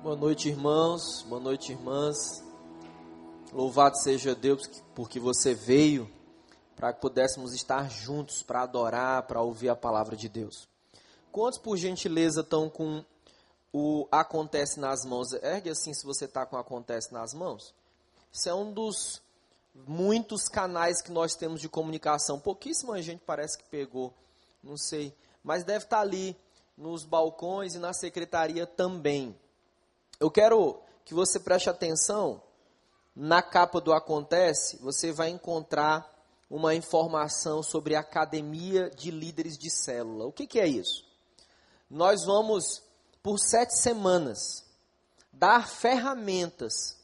Boa noite, irmãos. Boa noite, irmãs. Louvado seja Deus porque você veio para que pudéssemos estar juntos para adorar, para ouvir a palavra de Deus. Quantos, por gentileza, estão com o Acontece nas mãos? Ergue assim se você está com o Acontece nas mãos. Isso é um dos muitos canais que nós temos de comunicação. Pouquíssima gente parece que pegou, não sei. Mas deve estar ali nos balcões e na secretaria também. Eu quero que você preste atenção na capa do Acontece, você vai encontrar uma informação sobre a Academia de Líderes de Célula. O que, que é isso? Nós vamos, por sete semanas, dar ferramentas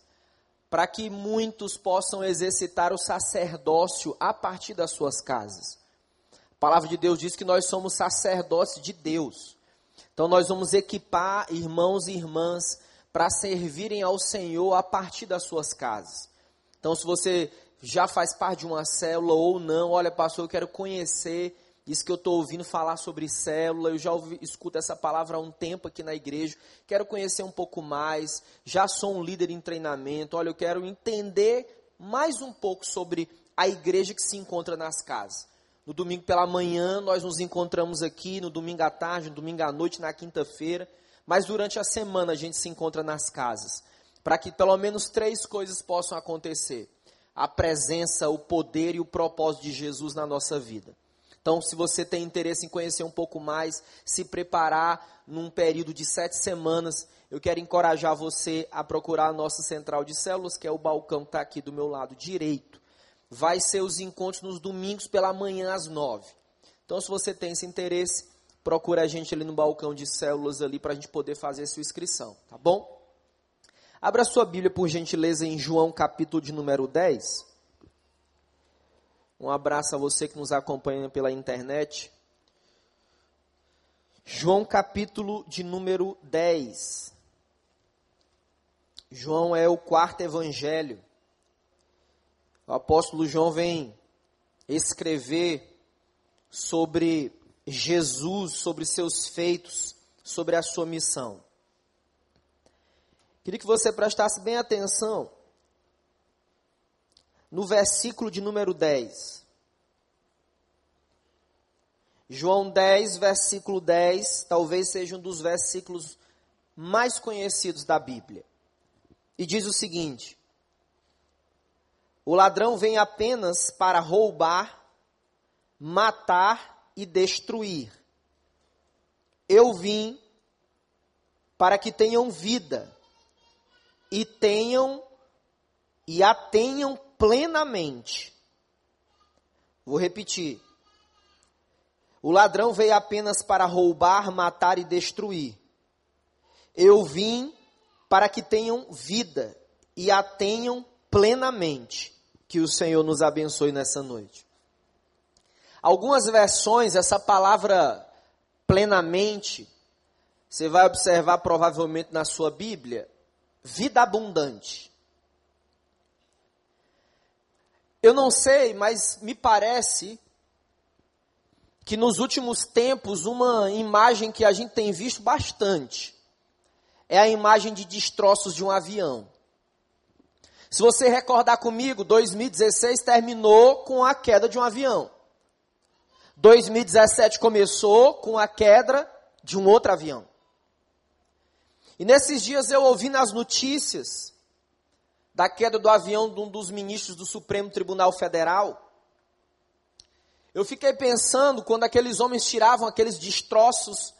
para que muitos possam exercitar o sacerdócio a partir das suas casas. A palavra de Deus diz que nós somos sacerdotes de Deus. Então nós vamos equipar irmãos e irmãs para servirem ao Senhor a partir das suas casas. Então, se você já faz parte de uma célula ou não, olha, pastor, eu quero conhecer isso que eu estou ouvindo falar sobre célula, eu já ouvi, escuto essa palavra há um tempo aqui na igreja, quero conhecer um pouco mais, já sou um líder em treinamento, olha, eu quero entender mais um pouco sobre a igreja que se encontra nas casas. No domingo pela manhã, nós nos encontramos aqui, no domingo à tarde, no domingo à noite, na quinta-feira. Mas durante a semana a gente se encontra nas casas, para que pelo menos três coisas possam acontecer: a presença, o poder e o propósito de Jesus na nossa vida. Então, se você tem interesse em conhecer um pouco mais, se preparar num período de sete semanas, eu quero encorajar você a procurar a nossa central de células, que é o balcão que está aqui do meu lado direito. Vai ser os encontros nos domingos pela manhã às nove. Então, se você tem esse interesse, procura a gente ali no balcão de células ali para a gente poder fazer a sua inscrição, tá bom? Abra sua Bíblia, por gentileza, em João capítulo de número 10. Um abraço a você que nos acompanha pela internet. João capítulo de número 10. João é o quarto evangelho. O apóstolo João vem escrever sobre Jesus, sobre seus feitos, sobre a sua missão. Queria que você prestasse bem atenção no versículo de número 10. João 10, versículo 10, talvez seja um dos versículos mais conhecidos da Bíblia. E diz o seguinte: O ladrão vem apenas para roubar, matar e destruir. Eu vim para que tenham vida e tenham e a tenham plenamente. Vou repetir. O ladrão veio apenas para roubar, matar e destruir. Eu vim para que tenham vida e a tenham plenamente. Que o Senhor nos abençoe nessa noite. Algumas versões, essa palavra plenamente, você vai observar provavelmente na sua Bíblia, vida abundante. Eu não sei, mas me parece que nos últimos tempos uma imagem que a gente tem visto bastante é a imagem de destroços de um avião. Se você recordar comigo, 2016 terminou com a queda de um avião. 2017 começou com a queda de um outro avião. E nesses dias eu ouvi nas notícias da queda do avião de um dos ministros do Supremo Tribunal Federal. Eu fiquei pensando quando aqueles homens tiravam aqueles destroços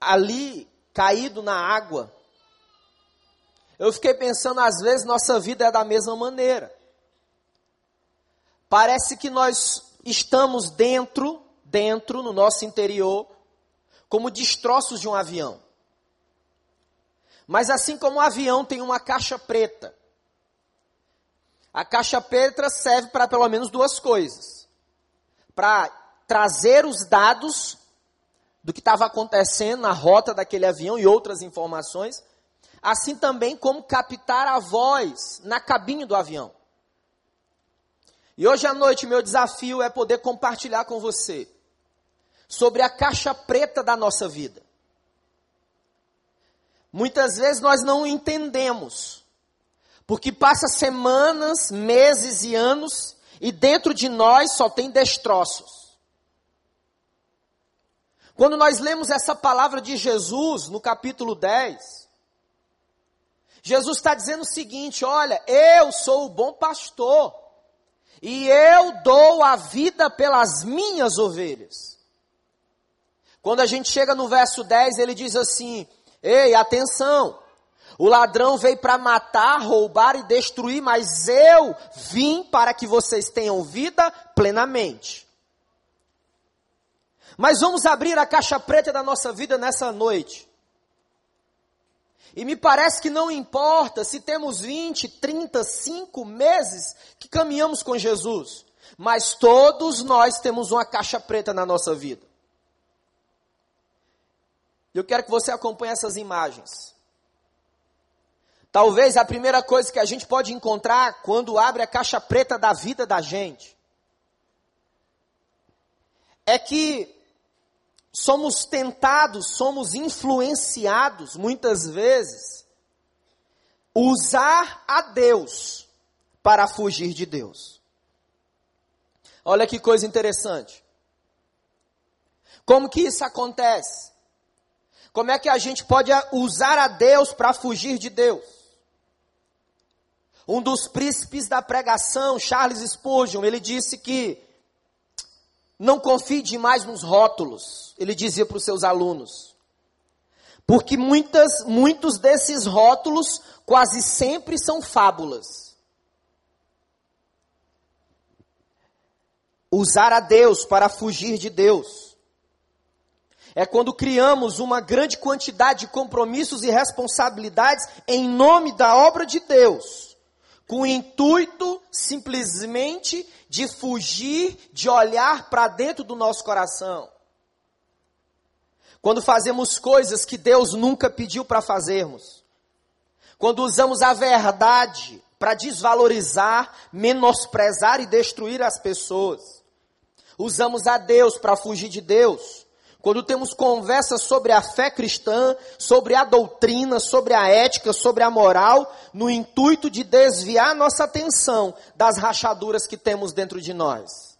ali caído na água. Eu fiquei pensando, às vezes nossa vida é da mesma maneira. Parece que nós estamos dentro, dentro, no nosso interior, como destroços de um avião. Mas assim como o avião tem uma caixa preta, a caixa preta serve para pelo menos duas coisas: para trazer os dados do que estava acontecendo na rota daquele avião e outras informações, assim também como captar a voz na cabine do avião. E hoje à noite meu desafio é poder compartilhar com você sobre a caixa preta da nossa vida. muitas vezes nós não entendemos, porque passa semanas, meses e anos e dentro de nós só tem destroços. Quando nós lemos essa palavra de Jesus no capítulo 10, Jesus está dizendo o seguinte: olha, eu sou o bom pastor, e eu dou a vida pelas minhas ovelhas. Quando a gente chega no verso 10, ele diz assim: Ei, atenção! O ladrão veio para matar, roubar e destruir, mas eu vim para que vocês tenham vida plenamente. Mas vamos abrir a caixa preta da nossa vida nessa noite. E me parece que não importa se temos 20, 30, 5 meses que caminhamos com Jesus, mas todos nós temos uma caixa preta na nossa vida. Eu quero que você acompanhe essas imagens. Talvez a primeira coisa que a gente pode encontrar quando abre a caixa preta da vida da gente é que somos tentados, somos influenciados muitas vezes usar a Deus para fugir de Deus. Olha que coisa interessante. Como que isso acontece? Como é que a gente pode usar a Deus para fugir de Deus? Um dos príncipes da pregação, Charles Spurgeon, ele disse que não confie demais nos rótulos, ele dizia para os seus alunos. Porque muitas, muitos desses rótulos quase sempre são fábulas. Usar a Deus para fugir de Deus. É quando criamos uma grande quantidade de compromissos e responsabilidades em nome da obra de Deus com o intuito simplesmente de fugir de olhar para dentro do nosso coração. Quando fazemos coisas que Deus nunca pediu para fazermos. Quando usamos a verdade para desvalorizar, menosprezar e destruir as pessoas. Usamos a Deus para fugir de Deus quando temos conversas sobre a fé cristã, sobre a doutrina, sobre a ética, sobre a moral, no intuito de desviar nossa atenção das rachaduras que temos dentro de nós.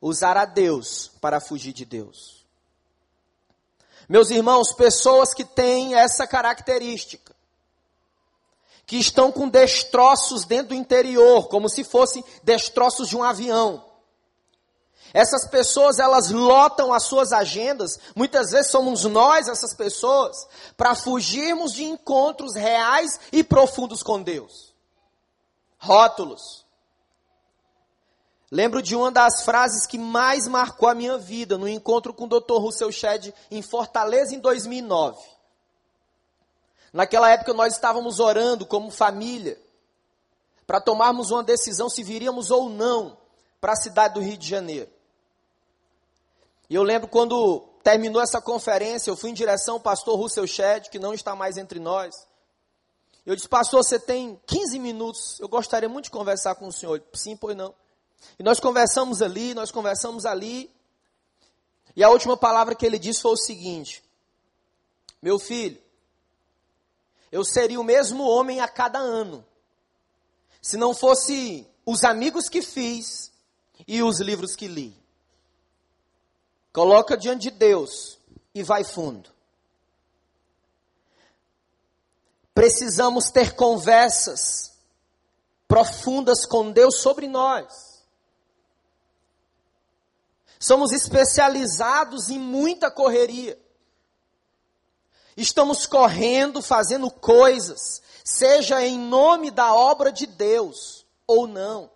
Usar a Deus para fugir de Deus. Meus irmãos, pessoas que têm essa característica, que estão com destroços dentro do interior, como se fossem destroços de um avião essas pessoas, elas lotam as suas agendas, muitas vezes somos nós essas pessoas, para fugirmos de encontros reais e profundos com Deus. Rótulos. Lembro de uma das frases que mais marcou a minha vida no encontro com o Dr. Russell Shedd em Fortaleza em 2009. Naquela época nós estávamos orando como família para tomarmos uma decisão se viríamos ou não para a cidade do Rio de Janeiro. E eu lembro quando terminou essa conferência, eu fui em direção ao pastor Russell Shedd, que não está mais entre nós. Eu disse, pastor, você tem 15 minutos, eu gostaria muito de conversar com o senhor. Sim, pois não. E nós conversamos ali, nós conversamos ali. E a última palavra que ele disse foi o seguinte: Meu filho, eu seria o mesmo homem a cada ano, se não fosse os amigos que fiz e os livros que li. Coloca diante de Deus e vai fundo. Precisamos ter conversas profundas com Deus sobre nós. Somos especializados em muita correria. Estamos correndo, fazendo coisas, seja em nome da obra de Deus ou não.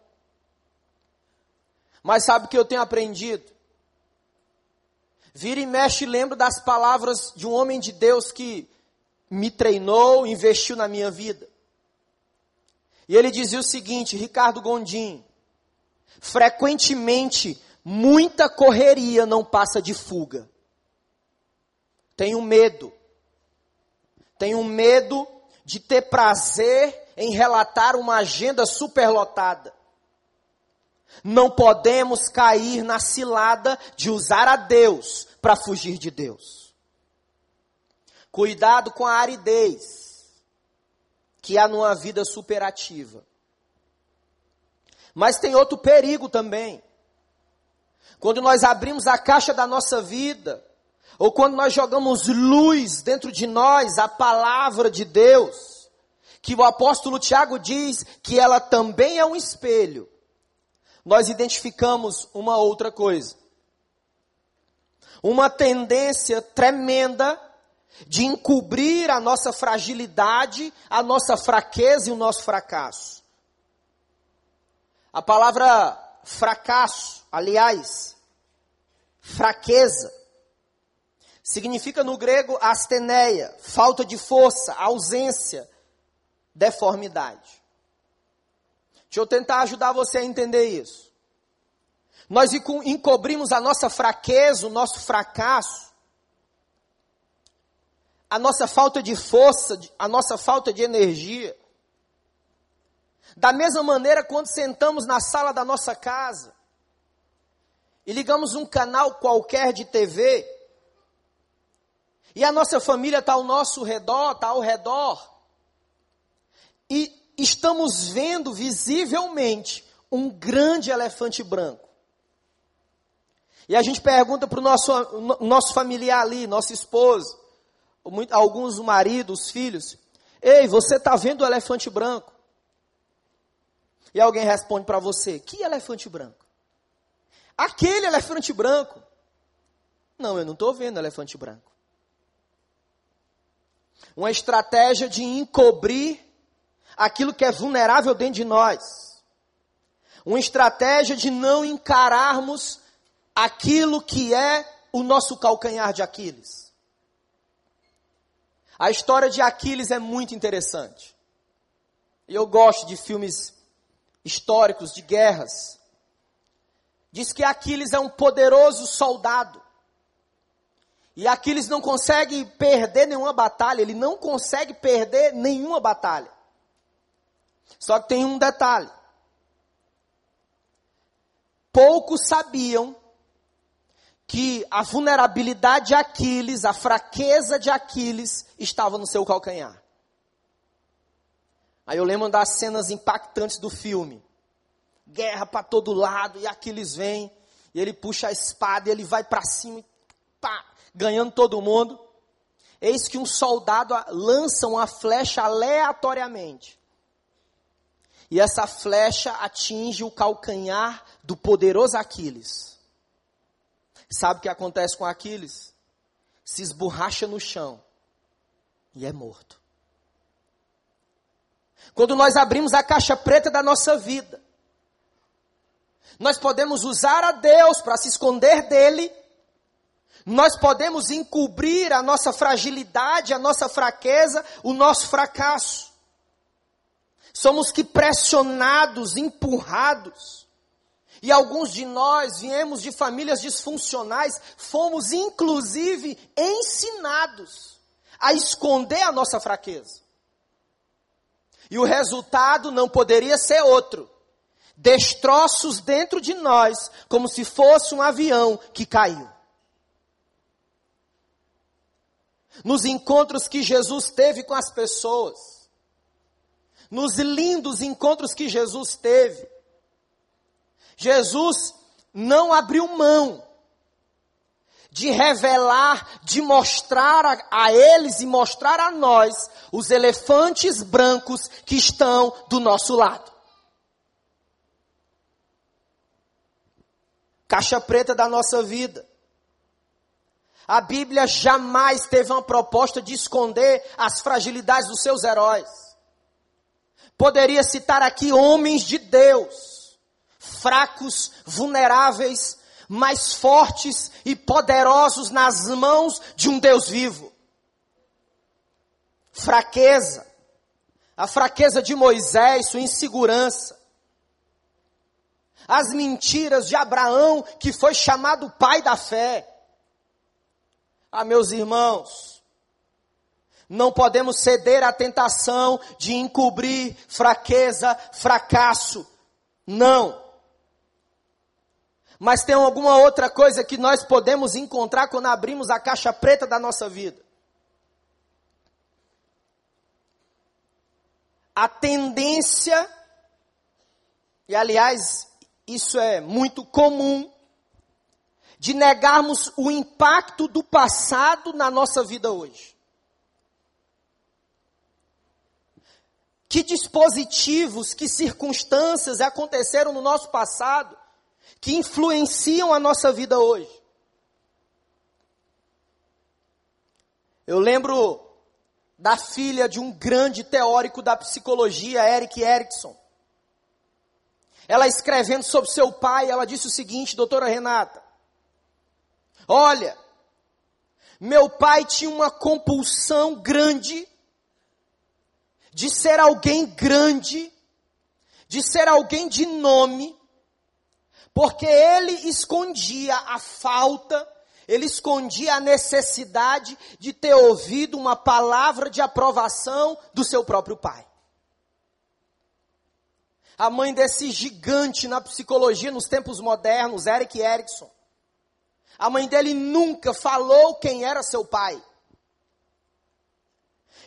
Mas sabe o que eu tenho aprendido? Vira e mexe, lembro das palavras de um homem de Deus que me treinou, investiu na minha vida. E ele dizia o seguinte, Ricardo Gondim: frequentemente, muita correria não passa de fuga. Tenho medo. Tenho medo de ter prazer em relatar uma agenda superlotada. Não podemos cair na cilada de usar a Deus para fugir de Deus. Cuidado com a aridez que há numa vida superativa. Mas tem outro perigo também. Quando nós abrimos a caixa da nossa vida, ou quando nós jogamos luz dentro de nós, a palavra de Deus, que o apóstolo Tiago diz que ela também é um espelho, nós identificamos uma outra coisa. Uma tendência tremenda de encobrir a nossa fragilidade, a nossa fraqueza e o nosso fracasso. A palavra fracasso, aliás, fraqueza, significa no grego asteneia, falta de força, ausência, deformidade. Deixa eu tentar ajudar você a entender isso. Nós encobrimos a nossa fraqueza, o nosso fracasso, a nossa falta de força, a nossa falta de energia. Da mesma maneira, quando sentamos na sala da nossa casa e ligamos um canal qualquer de TV, e a nossa família está ao nosso redor, está ao redor, e estamos vendo visivelmente um grande elefante branco. E a gente pergunta para o nosso, nosso familiar ali, nosso esposo, alguns o marido, os filhos, ei, você está vendo o elefante branco? E alguém responde para você, que elefante branco? Aquele elefante branco. Não, eu não estou vendo elefante branco. Uma estratégia de encobrir aquilo que é vulnerável dentro de nós. Uma estratégia de não encararmos aquilo que é o nosso calcanhar de Aquiles. A história de Aquiles é muito interessante. Eu gosto de filmes históricos de guerras. Diz que Aquiles é um poderoso soldado. E Aquiles não consegue perder nenhuma batalha, ele não consegue perder nenhuma batalha. Só que tem um detalhe. Poucos sabiam que a vulnerabilidade de Aquiles, a fraqueza de Aquiles estava no seu calcanhar. Aí eu lembro das cenas impactantes do filme. Guerra para todo lado e Aquiles vem e ele puxa a espada e ele vai para cima, pá, ganhando todo mundo. Eis que um soldado lança uma flecha aleatoriamente. E essa flecha atinge o calcanhar do poderoso Aquiles. Sabe o que acontece com Aquiles? Se esborracha no chão e é morto. Quando nós abrimos a caixa preta da nossa vida, nós podemos usar a Deus para se esconder dele, nós podemos encobrir a nossa fragilidade, a nossa fraqueza, o nosso fracasso. Somos que pressionados, empurrados. E alguns de nós viemos de famílias disfuncionais, fomos inclusive ensinados a esconder a nossa fraqueza. E o resultado não poderia ser outro. Destroços dentro de nós, como se fosse um avião que caiu. Nos encontros que Jesus teve com as pessoas, nos lindos encontros que Jesus teve. Jesus não abriu mão de revelar, de mostrar a, a, eles e mostrar a nós os elefantes brancos que estão do nosso lado. Caixa preta da nossa vida. A Bíblia jamais teve uma proposta de esconder as fragilidades dos seus heróis. Poderia citar aqui homens de Deus, fracos, vulneráveis, mais fortes e poderosos nas mãos de um Deus vivo. Fraqueza, a fraqueza de Moisés, sua insegurança, as mentiras de Abraão, que foi chamado pai da fé. Ah, meus irmãos, não podemos ceder à tentação de encobrir fraqueza, fracasso. Não. Mas tem alguma outra coisa que nós podemos encontrar quando abrimos a caixa preta da nossa vida? A tendência, e aliás, isso é muito comum, de negarmos o impacto do passado na nossa vida hoje. Que dispositivos, que circunstâncias aconteceram no nosso passado que influenciam a nossa vida hoje? Eu lembro da filha de um grande teórico da psicologia, Eric Erickson. Ela escrevendo sobre seu pai, ela disse o seguinte, doutora Renata: Olha, meu pai tinha uma compulsão grande de ser alguém grande, de ser alguém de nome, porque ele escondia a falta, ele escondia a necessidade de ter ouvido uma palavra de aprovação do seu próprio pai. A mãe desse gigante na psicologia nos tempos modernos, Eric Erickson. A mãe dele nunca falou quem era seu pai.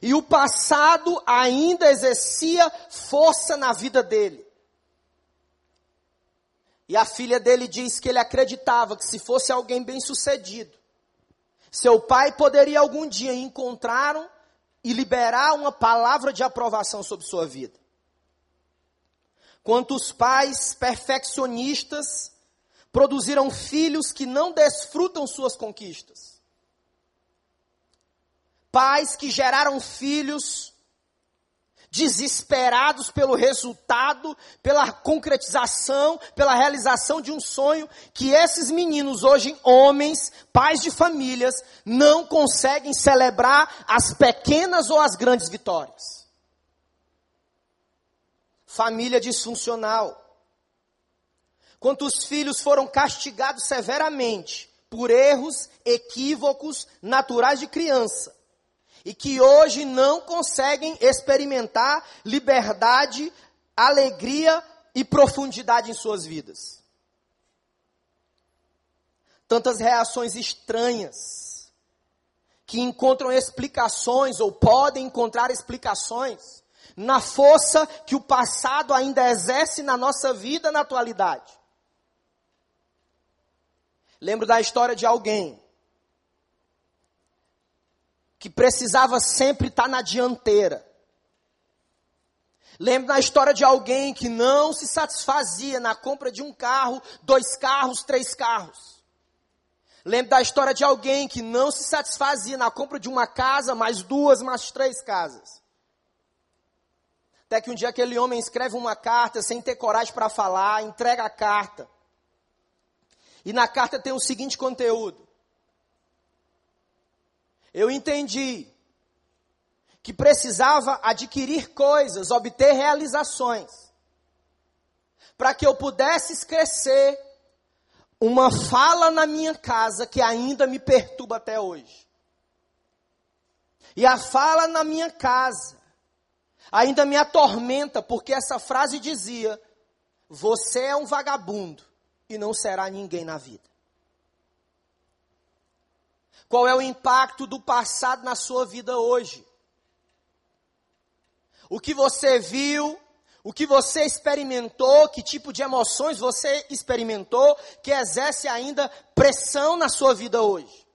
E o passado ainda exercia força na vida dele. E a filha dele diz que ele acreditava que se fosse alguém bem sucedido, seu pai poderia algum dia encontrar e liberar uma palavra de aprovação sobre sua vida. Quantos pais perfeccionistas produziram filhos que não desfrutam suas conquistas? Pais que geraram filhos desesperados pelo resultado, pela concretização, pela realização de um sonho, que esses meninos, hoje homens, pais de famílias, não conseguem celebrar as pequenas ou as grandes vitórias. Família disfuncional. Quantos filhos foram castigados severamente por erros, equívocos naturais de criança e que hoje não conseguem experimentar liberdade, alegria e profundidade em suas vidas. Tantas reações estranhas que encontram explicações ou podem encontrar explicações na força que o passado ainda exerce na nossa vida na atualidade. Lembro da história de alguém que precisava sempre estar na dianteira. Lembro da história de alguém que não se satisfazia na compra de um carro, dois carros, três carros. Lembro da história de alguém que não se satisfazia na compra de uma casa, mais duas, mais três casas. Até que um dia aquele homem escreve uma carta sem ter coragem para falar, entrega a carta. E na carta tem o seguinte conteúdo: eu entendi que precisava adquirir coisas, obter realizações, para que eu pudesse crescer uma fala na minha casa que ainda me perturba até hoje. E a fala na minha casa ainda me atormenta, porque essa frase dizia: Você é um vagabundo e não será ninguém na vida. Qual é o impacto do passado na sua vida hoje? O que você viu, o que você experimentou, que tipo de emoções você experimentou, que exerce ainda pressão na sua vida hoje?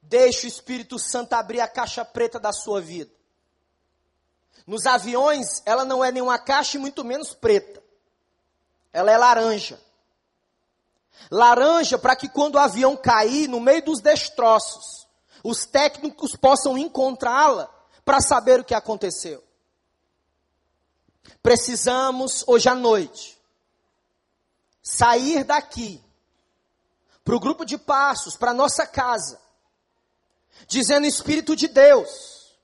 Deixe o Espírito Santo abrir a caixa preta da sua vida. Nos aviões, ela não é nenhuma caixa e muito menos preta. Ela é laranja. Laranja para que quando o avião cair no meio dos destroços, os técnicos possam encontrá-la para saber o que aconteceu. Precisamos hoje à noite sair daqui para o grupo de passos, para nossa casa, dizendo Espírito de Deus,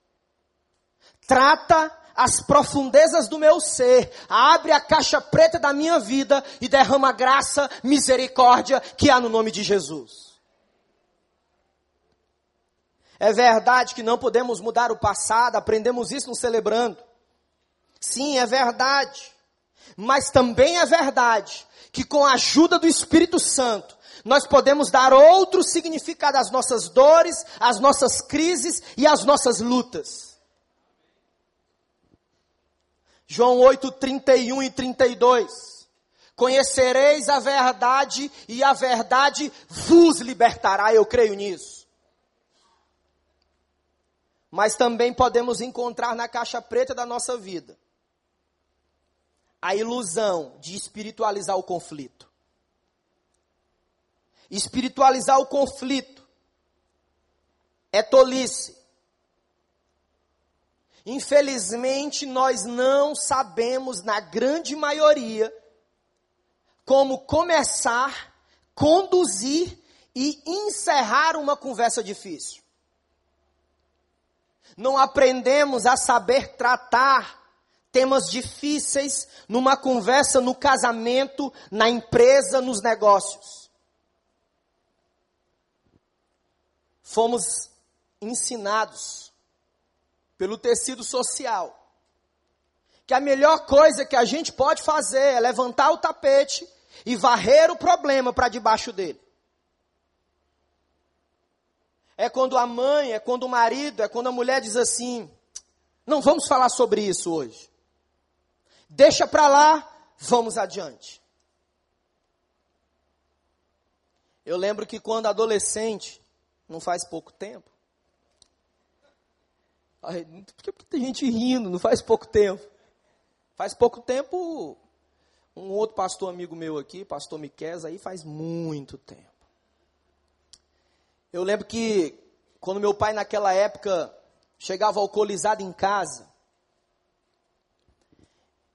trata as profundezas do meu ser, abre a caixa preta da minha vida e derrama graça, misericórdia que há no nome de Jesus. É verdade que não podemos mudar o passado, aprendemos isso no celebrando. Sim, é verdade. Mas também é verdade que com a ajuda do Espírito Santo, nós podemos dar outro significado às nossas dores, às nossas crises e às nossas lutas. João 8, 31 e 32. Conhecereis a verdade e a verdade vos libertará, eu creio nisso. Mas também podemos encontrar na caixa preta da nossa vida a ilusão de espiritualizar o conflito. Espiritualizar o conflito é tolice. Infelizmente, nós não sabemos, na grande maioria, como começar, conduzir e encerrar uma conversa difícil. Não aprendemos a saber tratar temas difíceis numa conversa no casamento, na empresa, nos negócios. Fomos ensinados pelo tecido social que a melhor coisa que a gente pode fazer é levantar o tapete e varrer o problema para debaixo dele. É quando a mãe, é quando o marido, é quando a mulher diz assim: não vamos falar sobre isso hoje. Deixa para lá, vamos adiante. Eu lembro que quando adolescente, não faz pouco tempo, por que tem gente rindo? Não faz pouco tempo. Faz pouco tempo, um outro pastor amigo meu aqui, pastor Miquel, aí faz muito tempo. Eu lembro que quando meu pai naquela época chegava alcoolizado em casa,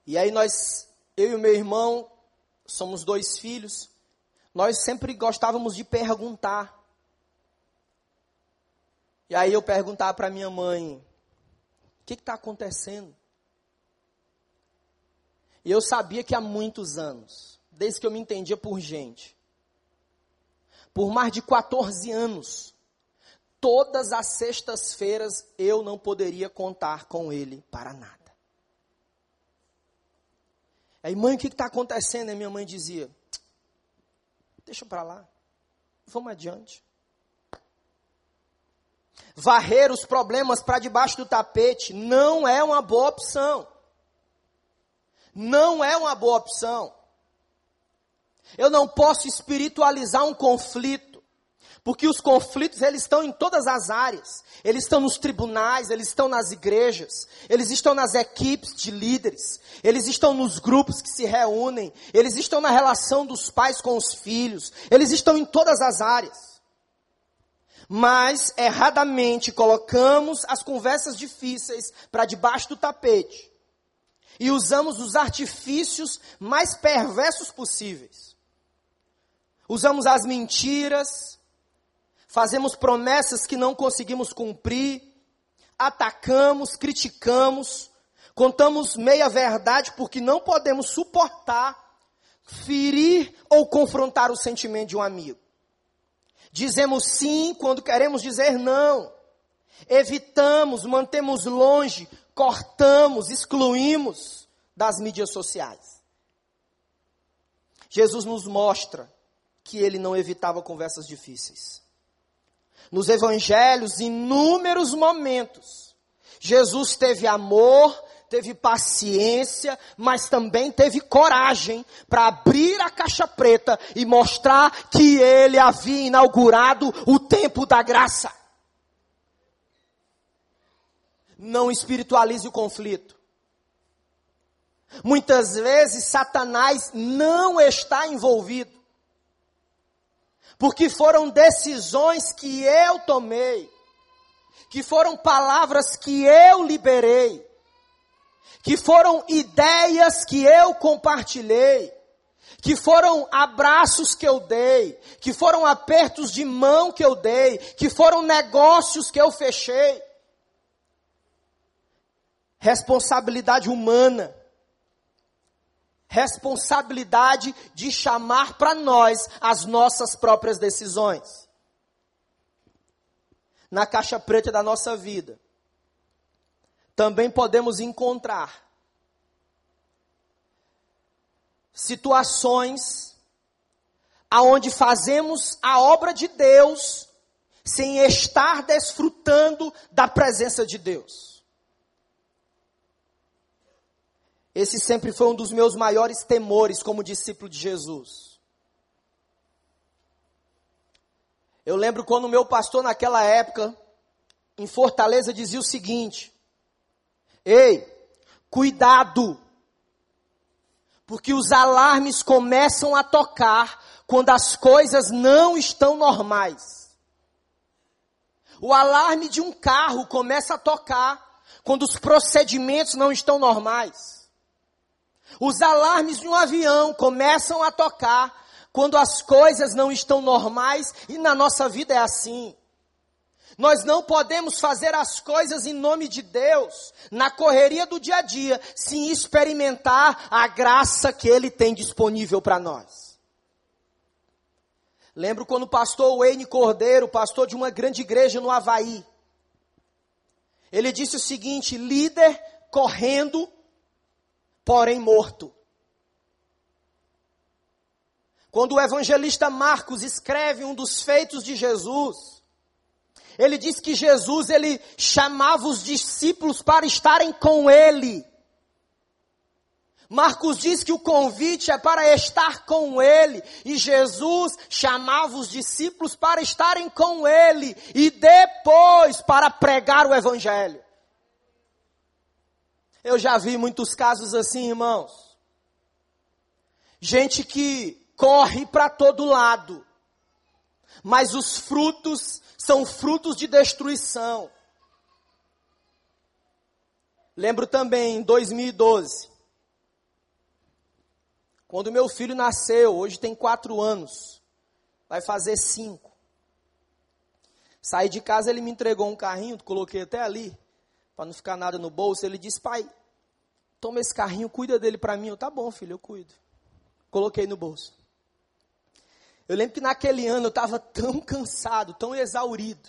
e aí nós, eu e meu irmão, somos dois filhos, nós sempre gostávamos de perguntar. E aí eu perguntava para minha mãe, que está acontecendo? E eu sabia que há muitos anos, desde que eu me entendia por gente, por mais de 14 anos, todas as sextas-feiras eu não poderia contar com ele para nada. Aí, mãe, o que está acontecendo? E minha mãe dizia: Deixa para lá, vamos adiante. Varrer os problemas para debaixo do tapete não é uma boa opção. Não é uma boa opção. Eu não posso espiritualizar um conflito porque os conflitos, eles estão em todas as áreas. Eles estão nos tribunais, eles estão nas igrejas, eles estão nas equipes de líderes, eles estão nos grupos que se reúnem, eles estão na relação dos pais com os filhos, eles estão em todas as áreas. Mas, erradamente, colocamos as conversas difíceis para debaixo do tapete e usamos os artifícios mais perversos possíveis. Usamos as mentiras, fazemos promessas que não conseguimos cumprir, atacamos, criticamos, contamos meia verdade porque não podemos suportar ferir ou confrontar o sentimento de um amigo. Dizemos sim quando queremos dizer não. Evitamos, mantemos longe, cortamos, excluímos das mídias sociais. Jesus nos mostra que ele não evitava conversas difíceis nos evangelhos, inúmeros momentos, Jesus teve amor, teve paciência, mas também teve coragem para abrir a caixa preta e mostrar que ele havia inaugurado o tempo da graça. Não espiritualize o conflito. Muitas vezes Satanás não está envolvido porque foram decisões que eu tomei, que foram palavras que eu liberei, que foram ideias que eu compartilhei, que foram abraços que eu dei, que foram apertos de mão que eu dei, que foram negócios que eu fechei. Responsabilidade humana responsabilidade de chamar para nós as nossas próprias decisões. Na caixa preta da nossa vida, também podemos encontrar situações aonde fazemos a obra de Deus sem estar desfrutando da presença de Deus. Esse sempre foi um dos meus maiores temores como discípulo de Jesus. Eu lembro quando o meu pastor naquela época, em Fortaleza, dizia o seguinte: Ei, cuidado, porque os alarmes começam a tocar quando as coisas não estão normais. O alarme de um carro começa a tocar quando os procedimentos não estão normais. Os alarmes de um avião começam a tocar quando as coisas não estão normais e na nossa vida é assim. Nós não podemos fazer as coisas em nome de Deus, na correria do dia a dia, sem experimentar a graça que Ele tem disponível para nós. Lembro quando o pastor Wayne Cordeiro, pastor de uma grande igreja no Havaí, ele disse o seguinte: líder correndo, porém morto. Quando o evangelista Marcos escreve um dos feitos de Jesus, ele diz que Jesus ele chamava os discípulos para estarem com ele. Marcos diz que o convite é para estar com ele, e Jesus chamava os discípulos para estarem com ele, e depois para pregar o evangelho. Eu já vi muitos casos assim, irmãos. Gente que corre para todo lado, mas os frutos são frutos de destruição. Lembro também em 2012, quando meu filho nasceu, hoje tem quatro anos, vai fazer cinco. Saí de casa, ele me entregou um carrinho, coloquei até ali, para não ficar nada no bolso. Ele disse: Pai, toma esse carrinho, cuida dele para mim. Eu, tá bom, filho, eu cuido. Coloquei no bolso. Eu lembro que naquele ano eu estava tão cansado, tão exaurido,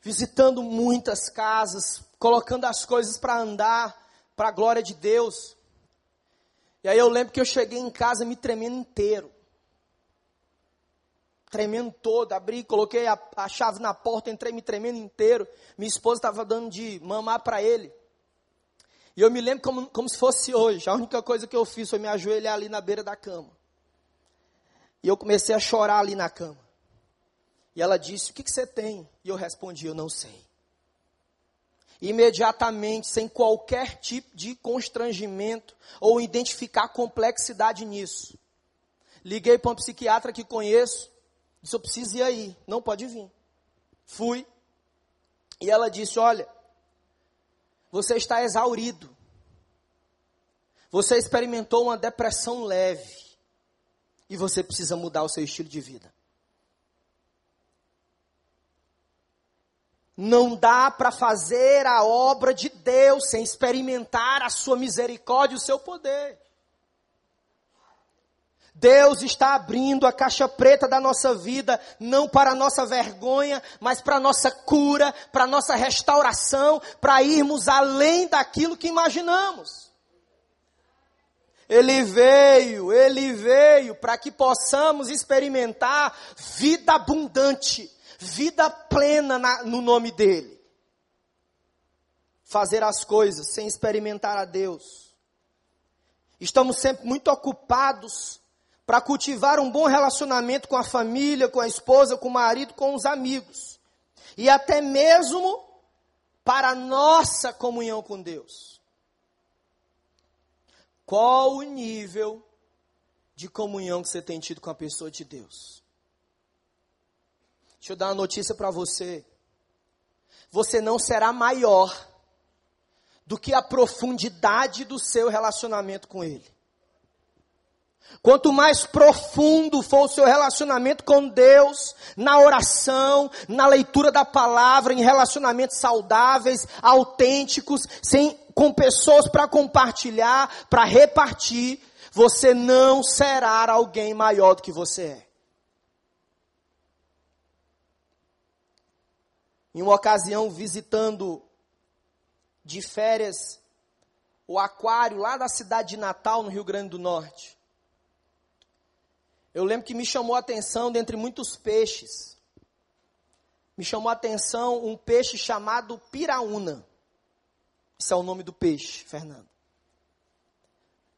visitando muitas casas, colocando as coisas para andar, para a glória de Deus. E aí eu lembro que eu cheguei em casa me tremendo inteiro. Tremendo todo, abri, coloquei a, a chave na porta, entrei me tremendo inteiro. Minha esposa estava dando de mamar para ele. E eu me lembro como, como se fosse hoje. A única coisa que eu fiz foi me ajoelhar ali na beira da cama. E eu comecei a chorar ali na cama. E ela disse: O que, que você tem? E eu respondi: Eu não sei imediatamente, sem qualquer tipo de constrangimento ou identificar complexidade nisso. Liguei para um psiquiatra que conheço, disse: Eu preciso ir aí, não pode vir. Fui, e ela disse: Olha, você está exaurido, você experimentou uma depressão leve, e você precisa mudar o seu estilo de vida. Não dá para fazer a obra de Deus sem experimentar a sua misericórdia e o seu poder. Deus está abrindo a caixa preta da nossa vida, não para a nossa vergonha, mas para a nossa cura, para a nossa restauração, para irmos além daquilo que imaginamos. Ele veio, ele veio para que possamos experimentar vida abundante vida plena na, no nome dEle. Fazer as coisas sem experimentar a Deus. Estamos sempre muito ocupados para cultivar um bom relacionamento com a família, com a esposa, com o marido, com os amigos. E até mesmo para a nossa comunhão com Deus. Qual o nível de comunhão que você tem tido com a pessoa de Deus? Deixa eu dar uma notícia para você. Você não será maior do que a profundidade do seu relacionamento com Ele. Quanto mais profundo for o seu relacionamento com Deus, na oração, na leitura da palavra, em relacionamentos saudáveis, autênticos, sem, com pessoas para compartilhar, para repartir, você não será alguém maior do que você é. Em uma ocasião, visitando de férias o aquário lá da cidade de Natal, no Rio Grande do Norte. Eu lembro que me chamou a atenção, dentre muitos peixes, me chamou a atenção um peixe chamado piraúna. Esse é o nome do peixe, Fernando.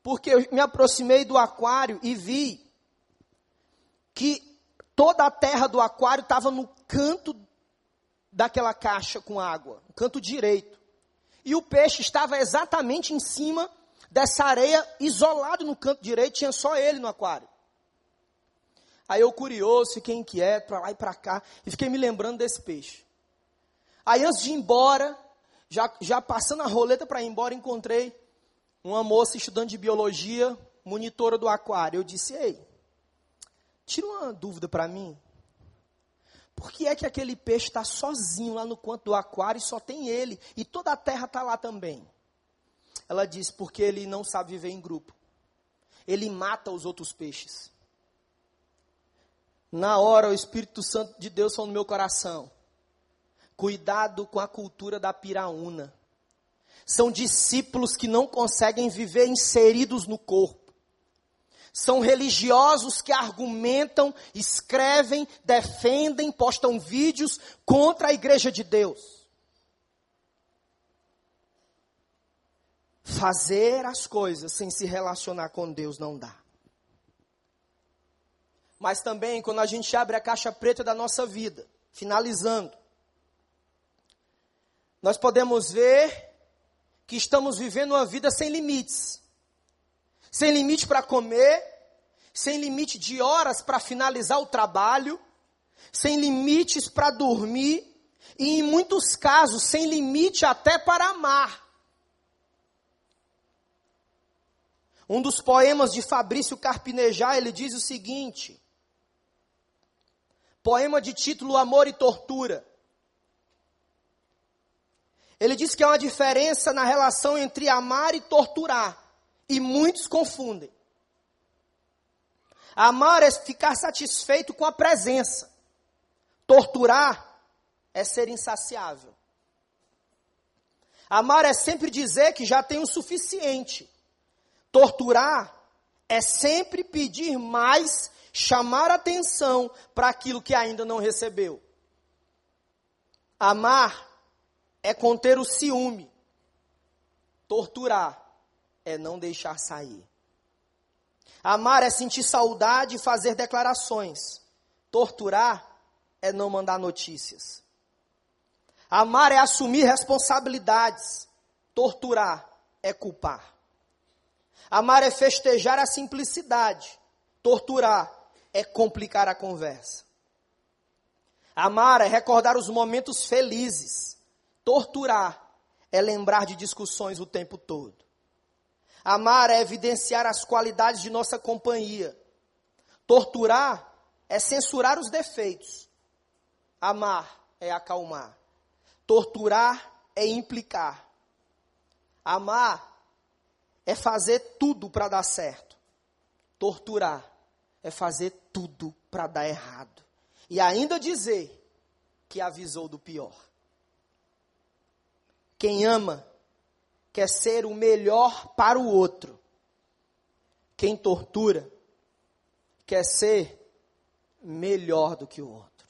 Porque eu me aproximei do aquário e vi que toda a terra do aquário estava no canto daquela caixa com água, no canto direito. E o peixe estava exatamente em cima dessa areia, isolado no canto direito, tinha só ele no aquário. Aí eu curioso, fiquei inquieto, para lá e para cá, e fiquei me lembrando desse peixe. Aí antes de ir embora, já, já passando a roleta para ir embora, encontrei uma moça estudando de biologia, monitora do aquário. Eu disse, ei, tira uma dúvida para mim. Por que é que aquele peixe está sozinho lá no canto do aquário e só tem ele? E toda a terra está lá também. Ela disse, porque ele não sabe viver em grupo. Ele mata os outros peixes. Na hora, o Espírito Santo de Deus falou no meu coração. Cuidado com a cultura da piraúna. São discípulos que não conseguem viver inseridos no corpo. São religiosos que argumentam, escrevem, defendem, postam vídeos contra a igreja de Deus. Fazer as coisas sem se relacionar com Deus não dá mas também quando a gente abre a caixa preta da nossa vida, finalizando, nós podemos ver que estamos vivendo uma vida sem limites. Sem limite para comer, sem limite de horas para finalizar o trabalho, sem limites para dormir e em muitos casos sem limite até para amar. Um dos poemas de Fabrício Carpinejar, ele diz o seguinte: Poema de título Amor e Tortura. Ele diz que há uma diferença na relação entre amar e torturar. E muitos confundem. Amar é ficar satisfeito com a presença. Torturar é ser insaciável. Amar é sempre dizer que já tem o suficiente. Torturar é sempre pedir mais chamar atenção para aquilo que ainda não recebeu. Amar é conter o ciúme. Torturar é não deixar sair. Amar é sentir saudade e fazer declarações. Torturar é não mandar notícias. Amar é assumir responsabilidades. Torturar é culpar. Amar é festejar a simplicidade. Torturar é complicar a conversa. Amar é recordar os momentos felizes. Torturar é lembrar de discussões o tempo todo. Amar é evidenciar as qualidades de nossa companhia. Torturar é censurar os defeitos. Amar é acalmar. Torturar é implicar. Amar é fazer tudo para dar certo. Torturar é fazer tudo para dar errado. E ainda dizer que avisou do pior. Quem ama quer ser o melhor para o outro. Quem tortura quer ser melhor do que o outro.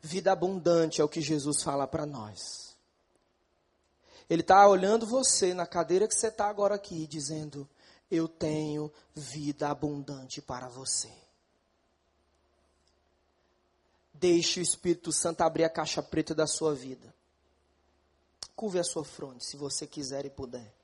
Vida abundante é o que Jesus fala para nós. Ele está olhando você na cadeira que você está agora aqui, dizendo: eu tenho vida abundante para você. Deixe o Espírito Santo abrir a caixa preta da sua vida. Curve a sua fronte, se você quiser e puder.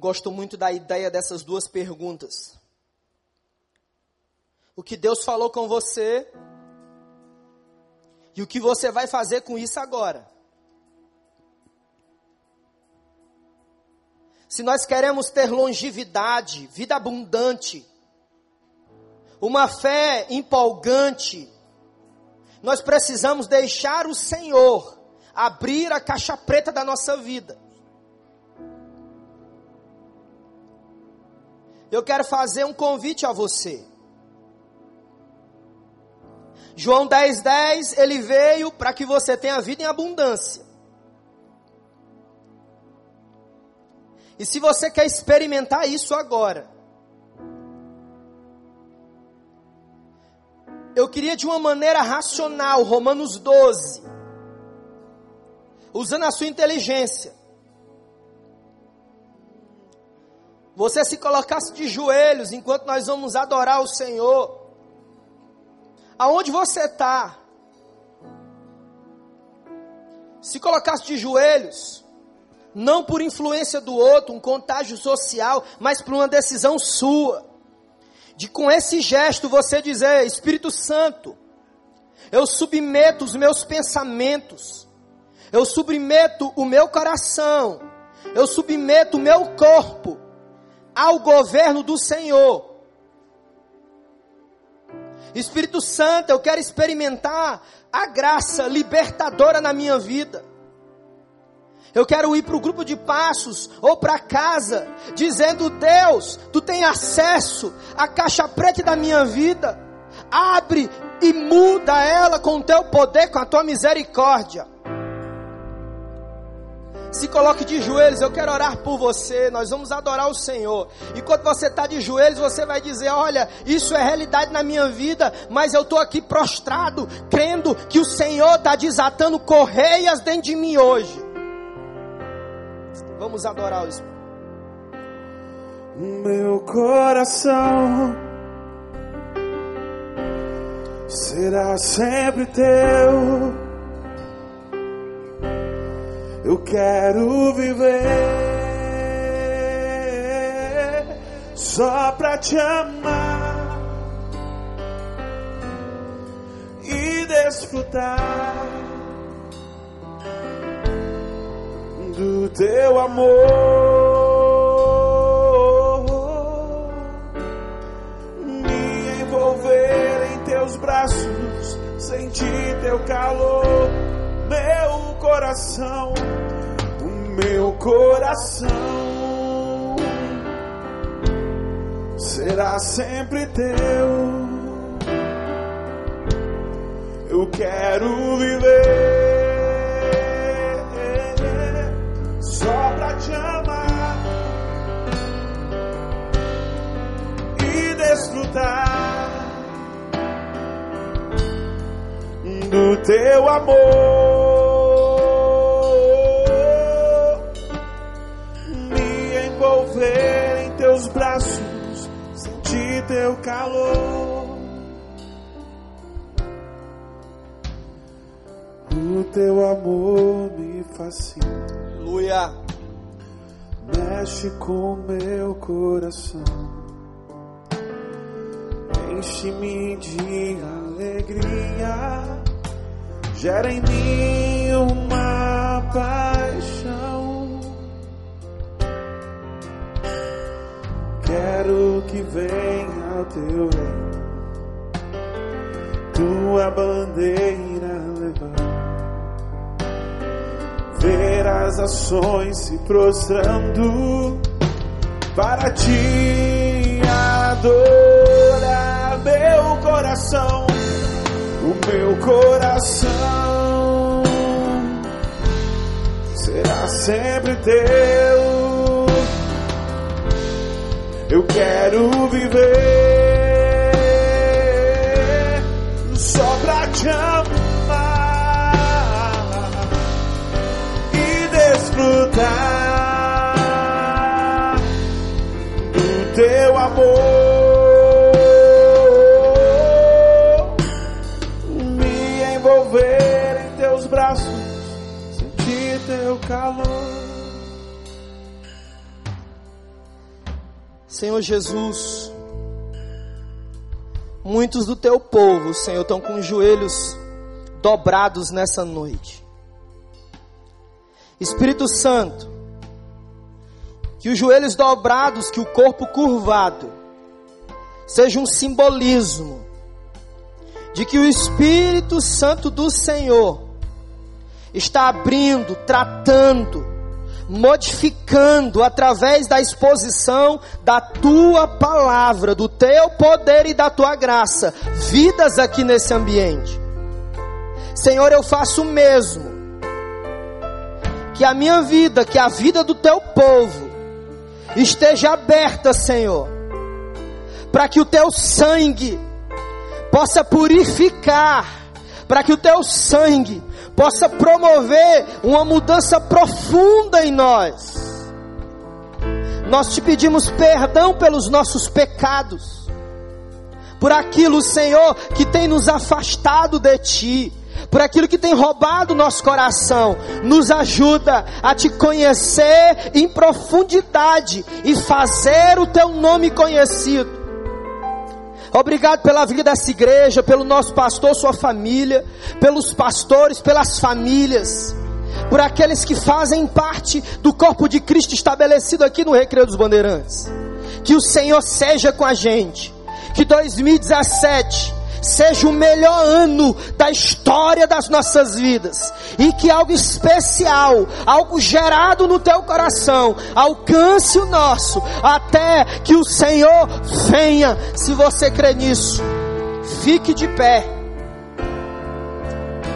Gosto muito da ideia dessas duas perguntas o que Deus falou com você e o que você vai fazer com isso agora. Se nós queremos ter longevidade, vida abundante, uma fé empolgante, nós precisamos deixar o Senhor abrir a caixa preta da nossa vida. Eu quero fazer um convite a você. João 10,10, 10, ele veio para que você tenha vida em abundância. E se você quer experimentar isso agora, eu queria de uma maneira racional, Romanos 12, usando a sua inteligência, você se colocasse de joelhos enquanto nós vamos adorar o Senhor, aonde você está, se colocasse de joelhos, não por influência do outro, um contágio social, mas por uma decisão sua. De com esse gesto você dizer: Espírito Santo, eu submeto os meus pensamentos, eu submeto o meu coração, eu submeto o meu corpo ao governo do Senhor. Espírito Santo, eu quero experimentar a graça libertadora na minha vida. Eu quero ir para o grupo de passos ou para casa, dizendo: Deus, tu tem acesso à caixa preta da minha vida. Abre e muda ela com o teu poder, com a tua misericórdia. Se coloque de joelhos, eu quero orar por você. Nós vamos adorar o Senhor. E quando você está de joelhos, você vai dizer: Olha, isso é realidade na minha vida, mas eu estou aqui prostrado, crendo que o Senhor está desatando correias dentro de mim hoje. Vamos adorar o Espírito. Meu coração será sempre teu. Eu quero viver só pra te amar e desfrutar do teu amor. Me envolver em teus braços, sentir teu calor, meu coração, o meu coração será sempre teu. Eu quero viver desfrutar do teu amor, braços, sentir teu calor. O teu amor me fascina. Aleluia. Mexe com meu coração enche-me de alegria, gera em mim uma paixão. Quero que venha o teu reino, tua bandeira levar. Ver as ações se prostrando para ti adorar meu coração, o meu coração será sempre teu. Eu quero viver só pra te amar e desfrutar do teu amor. calor. Senhor Jesus, muitos do teu povo, Senhor, estão com os joelhos dobrados nessa noite. Espírito Santo, que os joelhos dobrados, que o corpo curvado, seja um simbolismo de que o Espírito Santo do Senhor está abrindo, tratando, modificando através da exposição da tua palavra, do teu poder e da tua graça, vidas aqui nesse ambiente. Senhor, eu faço o mesmo. Que a minha vida, que a vida do teu povo esteja aberta, Senhor, para que o teu sangue possa purificar, para que o teu sangue possa promover uma mudança profunda em nós. Nós te pedimos perdão pelos nossos pecados, por aquilo, Senhor, que tem nos afastado de Ti, por aquilo que tem roubado nosso coração. Nos ajuda a Te conhecer em profundidade e fazer o Teu nome conhecido. Obrigado pela vida dessa igreja, pelo nosso pastor, sua família, pelos pastores, pelas famílias, por aqueles que fazem parte do corpo de Cristo estabelecido aqui no Recreio dos Bandeirantes. Que o Senhor seja com a gente. Que 2017 seja o melhor ano da história das nossas vidas e que algo especial, algo gerado no teu coração, alcance o nosso até que o Senhor venha. Se você crê nisso, fique de pé.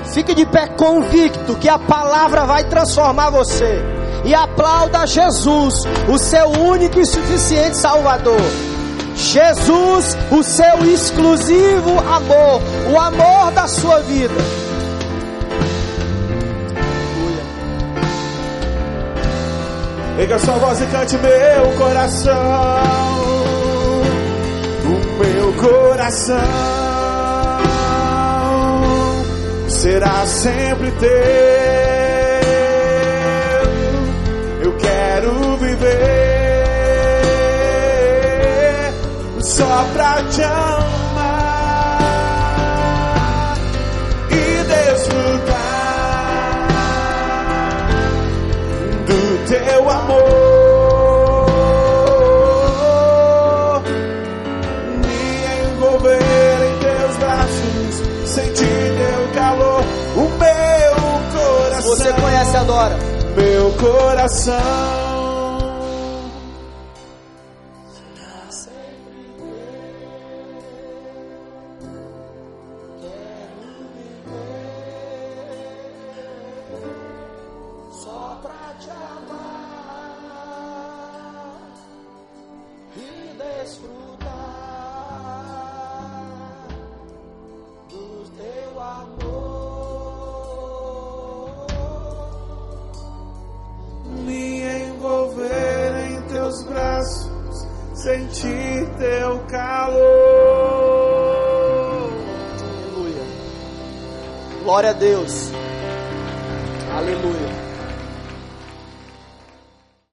Fique de pé convicto que a palavra vai transformar você. E aplauda Jesus, o seu único e suficiente Salvador. Jesus, o seu exclusivo amor, o amor da sua vida. Pega sua voz e cante meu coração. O meu coração será sempre teu. Só pra te amar e desfrutar do teu amor, me envolver em teus braços, sentir teu calor, o meu coração. Você conhece, adora. Meu coração.